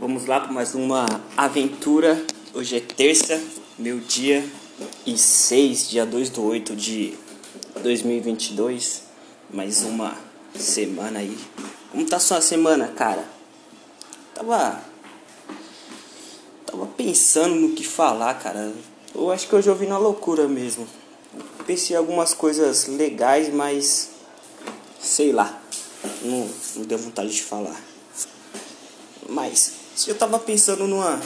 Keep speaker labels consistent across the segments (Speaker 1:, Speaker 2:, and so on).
Speaker 1: Vamos lá para mais uma aventura. Hoje é terça, meu dia e 6, dia 2 do 8 de 2022. Mais uma semana aí. Como tá sua semana, cara? Tava. Tava pensando no que falar, cara. Eu acho que hoje eu vi na loucura mesmo. Pensei algumas coisas legais, mas. Sei lá. Não, não deu vontade de falar. Mas eu tava pensando numa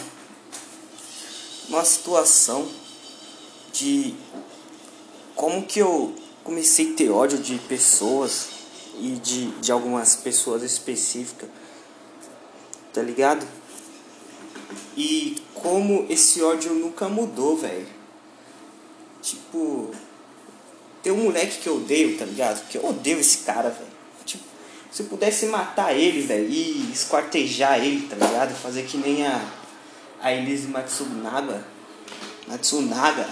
Speaker 1: uma situação de como que eu comecei a ter ódio de pessoas e de, de algumas pessoas específicas, tá ligado? E como esse ódio nunca mudou, velho. Tipo, tem um moleque que eu odeio, tá ligado? Que eu odeio esse cara, velho. Se eu pudesse matar ele, velho, e esquartejar ele, tá ligado? Fazer que nem a, a Elise Matsunaga. Matsunaga.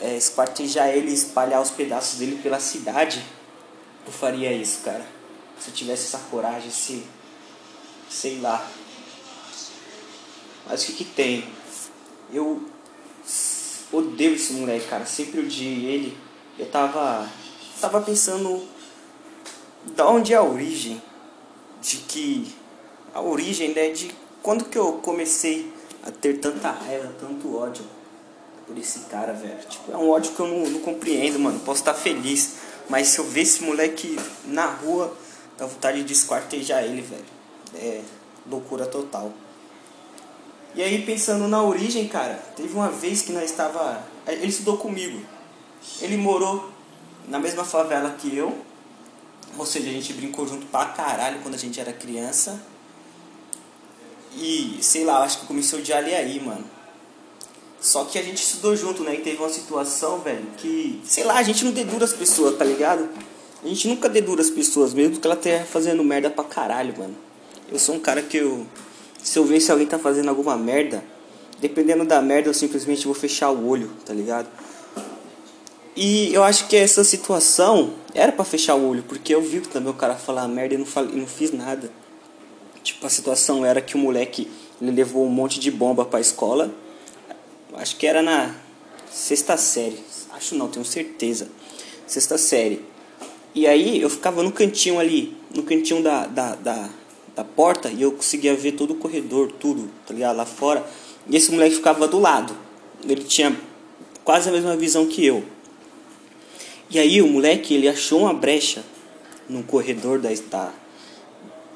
Speaker 1: É, esquartejar ele e espalhar os pedaços dele pela cidade. Eu faria isso, cara. Se eu tivesse essa coragem, se. Sei lá. Mas o que que tem? Eu odeio esse moleque, cara. Sempre odiei ele. Eu tava. Tava pensando da onde é a origem de que a origem né, de quando que eu comecei a ter tanta raiva, tanto ódio por esse cara, velho. Tipo, é um ódio que eu não, não compreendo, mano. Posso estar feliz, mas se eu ver esse moleque na rua, dá vontade de esquartejar ele, velho. É loucura total. E aí, pensando na origem, cara, teve uma vez que nós estava. Ele estudou comigo. Ele morou na mesma favela que eu, ou seja, a gente brincou junto pra caralho quando a gente era criança. E, sei lá, acho que começou de ali aí, mano. Só que a gente estudou junto, né? E teve uma situação, velho, que, sei lá, a gente não dedura as pessoas, tá ligado? A gente nunca dedura as pessoas, mesmo que ela esteja fazendo merda pra caralho, mano. Eu sou um cara que eu. Se eu ver se alguém tá fazendo alguma merda, dependendo da merda, eu simplesmente vou fechar o olho, tá ligado? E eu acho que essa situação era para fechar o olho, porque eu vi também o cara falar merda e não, falei, não fiz nada. Tipo, a situação era que o moleque ele levou um monte de bomba pra escola. Acho que era na sexta série. Acho não, tenho certeza. Sexta série. E aí eu ficava no cantinho ali, no cantinho da, da, da, da porta, e eu conseguia ver todo o corredor, tudo, tá ligado? Lá fora. E esse moleque ficava do lado. Ele tinha quase a mesma visão que eu. E aí o moleque ele achou uma brecha no corredor da, da,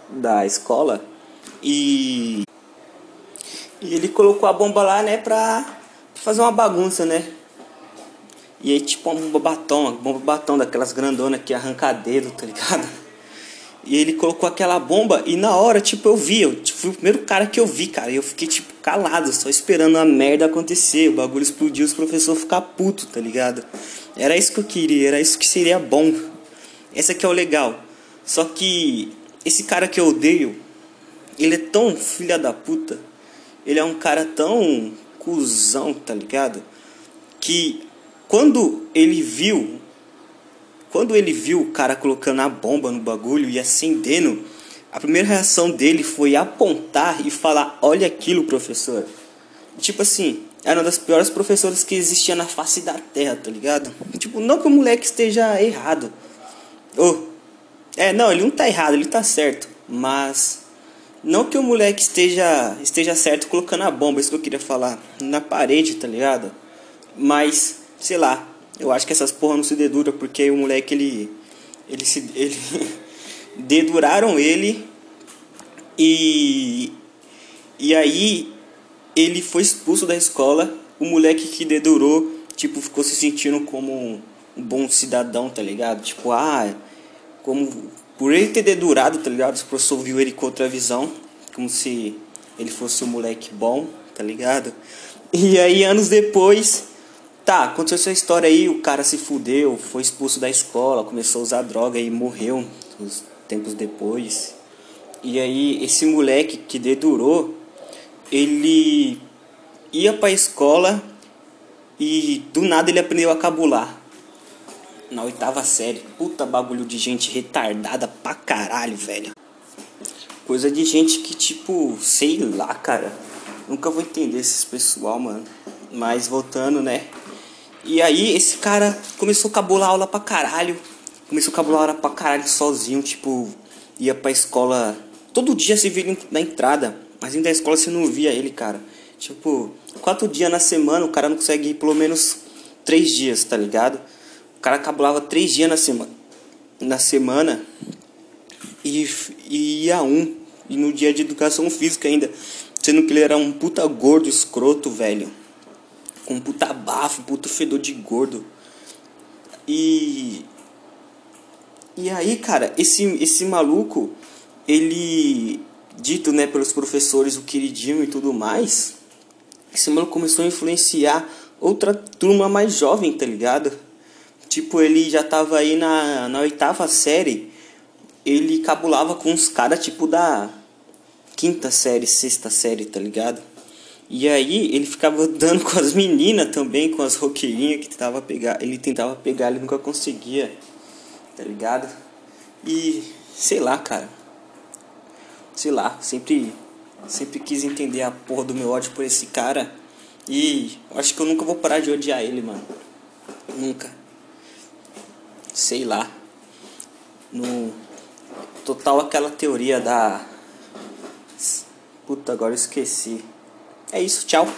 Speaker 1: da escola e, e ele colocou a bomba lá, né, pra fazer uma bagunça, né? E aí tipo uma bomba batom, uma bomba batom daquelas grandonas que arranca dedo, tá ligado? E ele colocou aquela bomba e na hora, tipo, eu vi, eu tipo, fui o primeiro cara que eu vi, cara. E eu fiquei, tipo, calado, só esperando a merda acontecer. O bagulho explodiu, os professores ficar puto, tá ligado? Era isso que eu queria, era isso que seria bom. Esse aqui é o legal. Só que esse cara que eu odeio, ele é tão filha da puta. Ele é um cara tão cuzão, tá ligado? Que quando ele viu, quando ele viu o cara colocando a bomba no bagulho e acendendo, a primeira reação dele foi apontar e falar: "Olha aquilo, professor". Tipo assim, era uma das piores professoras que existia na face da terra, tá ligado? Tipo, não que o moleque esteja errado. Oh, é, não, ele não tá errado, ele tá certo. Mas não que o moleque esteja esteja certo colocando a bomba, isso que eu queria falar, na parede, tá ligado? Mas, sei lá, eu acho que essas porra não se dedura porque o moleque ele ele se ele deduraram ele e e aí ele foi expulso da escola. O moleque que dedurou, tipo, ficou se sentindo como um, bom cidadão, tá ligado? Tipo, ah, como por ele ter dedurado, tá ligado? O professor viu ele com outra visão, como se ele fosse um moleque bom, tá ligado? E aí, anos depois, tá, aconteceu essa história aí, o cara se fudeu, foi expulso da escola, começou a usar droga e morreu uns tempos depois. E aí, esse moleque que dedurou, ele ia pra escola e do nada ele aprendeu a cabular. Na oitava série. Puta bagulho de gente retardada pra caralho, velho. Coisa de gente que, tipo, sei lá, cara. Nunca vou entender esses pessoal, mano. Mas voltando, né? E aí, esse cara começou a cabular aula pra caralho. Começou a cabular aula pra caralho sozinho, tipo, ia pra escola. Todo dia se via na entrada. Mas dentro da escola você não via ele, cara. Tipo, quatro dias na semana, o cara não consegue ir pelo menos três dias, tá ligado? O cara cabulava três dias na semana. Na semana e, e ia um. E no dia de educação física ainda. Sendo que ele era um puta gordo, escroto, velho. Com um puta bafo, puta fedor de gordo. E. E aí, cara, esse, esse maluco, ele. Dito, né, pelos professores, o queridinho e tudo mais. Esse maluco começou a influenciar outra turma mais jovem, tá ligado? Tipo, ele já tava aí na, na oitava série ele cabulava com os caras tipo da quinta série, sexta série, tá ligado? E aí ele ficava dando com as meninas também, com as roqueirinhas que tentava pegar, ele tentava pegar, ele nunca conseguia, tá ligado? E sei lá, cara. Sei lá, sempre sempre quis entender a porra do meu ódio por esse cara. E acho que eu nunca vou parar de odiar ele, mano. Nunca. Sei lá. No Total aquela teoria da. Puta, agora eu esqueci. É isso, tchau.